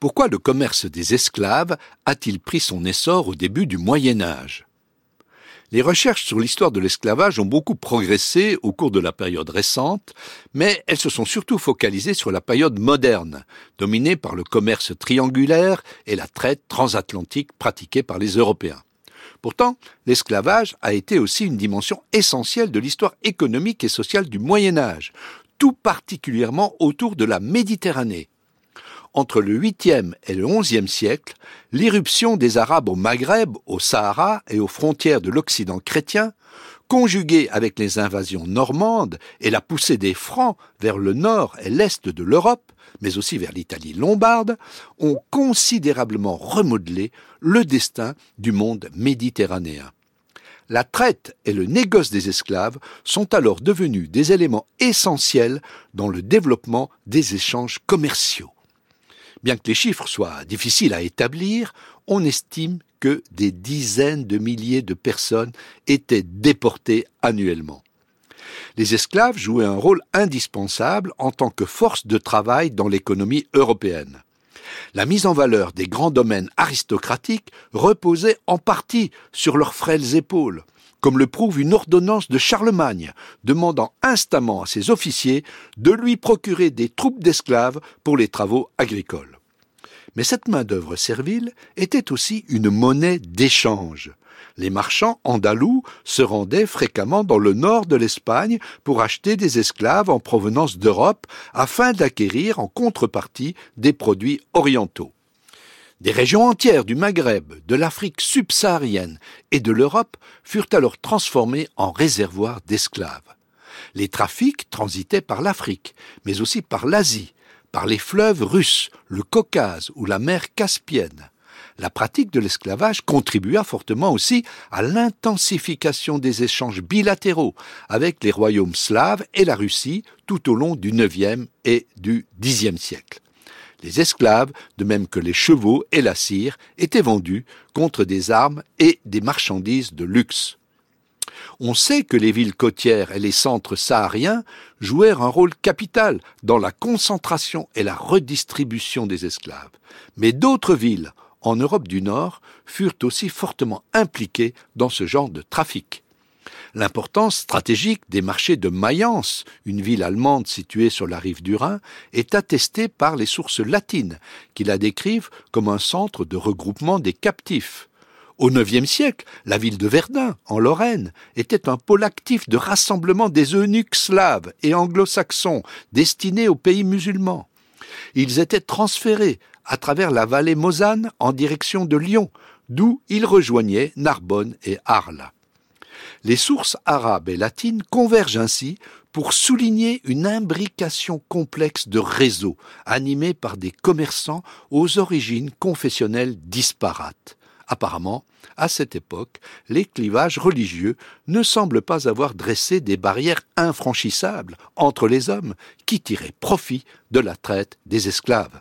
Pourquoi le commerce des esclaves a-t-il pris son essor au début du Moyen Âge? Les recherches sur l'histoire de l'esclavage ont beaucoup progressé au cours de la période récente, mais elles se sont surtout focalisées sur la période moderne, dominée par le commerce triangulaire et la traite transatlantique pratiquée par les Européens. Pourtant, l'esclavage a été aussi une dimension essentielle de l'histoire économique et sociale du Moyen Âge, tout particulièrement autour de la Méditerranée, entre le 8e et le 11e siècle, l'irruption des Arabes au Maghreb, au Sahara et aux frontières de l'Occident chrétien, conjuguée avec les invasions normandes et la poussée des Francs vers le nord et l'est de l'Europe, mais aussi vers l'Italie lombarde, ont considérablement remodelé le destin du monde méditerranéen. La traite et le négoce des esclaves sont alors devenus des éléments essentiels dans le développement des échanges commerciaux. Bien que les chiffres soient difficiles à établir, on estime que des dizaines de milliers de personnes étaient déportées annuellement. Les esclaves jouaient un rôle indispensable en tant que force de travail dans l'économie européenne. La mise en valeur des grands domaines aristocratiques reposait en partie sur leurs frêles épaules, comme le prouve une ordonnance de Charlemagne demandant instamment à ses officiers de lui procurer des troupes d'esclaves pour les travaux agricoles. Mais cette main-d'œuvre servile était aussi une monnaie d'échange. Les marchands andalous se rendaient fréquemment dans le nord de l'Espagne pour acheter des esclaves en provenance d'Europe afin d'acquérir en contrepartie des produits orientaux. Des régions entières du Maghreb, de l'Afrique subsaharienne et de l'Europe furent alors transformées en réservoirs d'esclaves. Les trafics transitaient par l'Afrique, mais aussi par l'Asie, par les fleuves russes, le Caucase ou la mer Caspienne. La pratique de l'esclavage contribua fortement aussi à l'intensification des échanges bilatéraux avec les royaumes slaves et la Russie tout au long du IXe et du Xe siècle. Les esclaves, de même que les chevaux et la cire, étaient vendus contre des armes et des marchandises de luxe. On sait que les villes côtières et les centres sahariens jouèrent un rôle capital dans la concentration et la redistribution des esclaves. Mais d'autres villes, en Europe du Nord, furent aussi fortement impliquées dans ce genre de trafic. L'importance stratégique des marchés de Mayence, une ville allemande située sur la rive du Rhin, est attestée par les sources latines, qui la décrivent comme un centre de regroupement des captifs. Au IXe siècle, la ville de Verdun, en Lorraine, était un pôle actif de rassemblement des eunuques slaves et anglo-saxons destinés aux pays musulmans. Ils étaient transférés à travers la vallée Mosane en direction de Lyon, d'où ils rejoignaient Narbonne et Arles. Les sources arabes et latines convergent ainsi pour souligner une imbrication complexe de réseaux animés par des commerçants aux origines confessionnelles disparates. Apparemment, à cette époque, les clivages religieux ne semblent pas avoir dressé des barrières infranchissables entre les hommes qui tiraient profit de la traite des esclaves.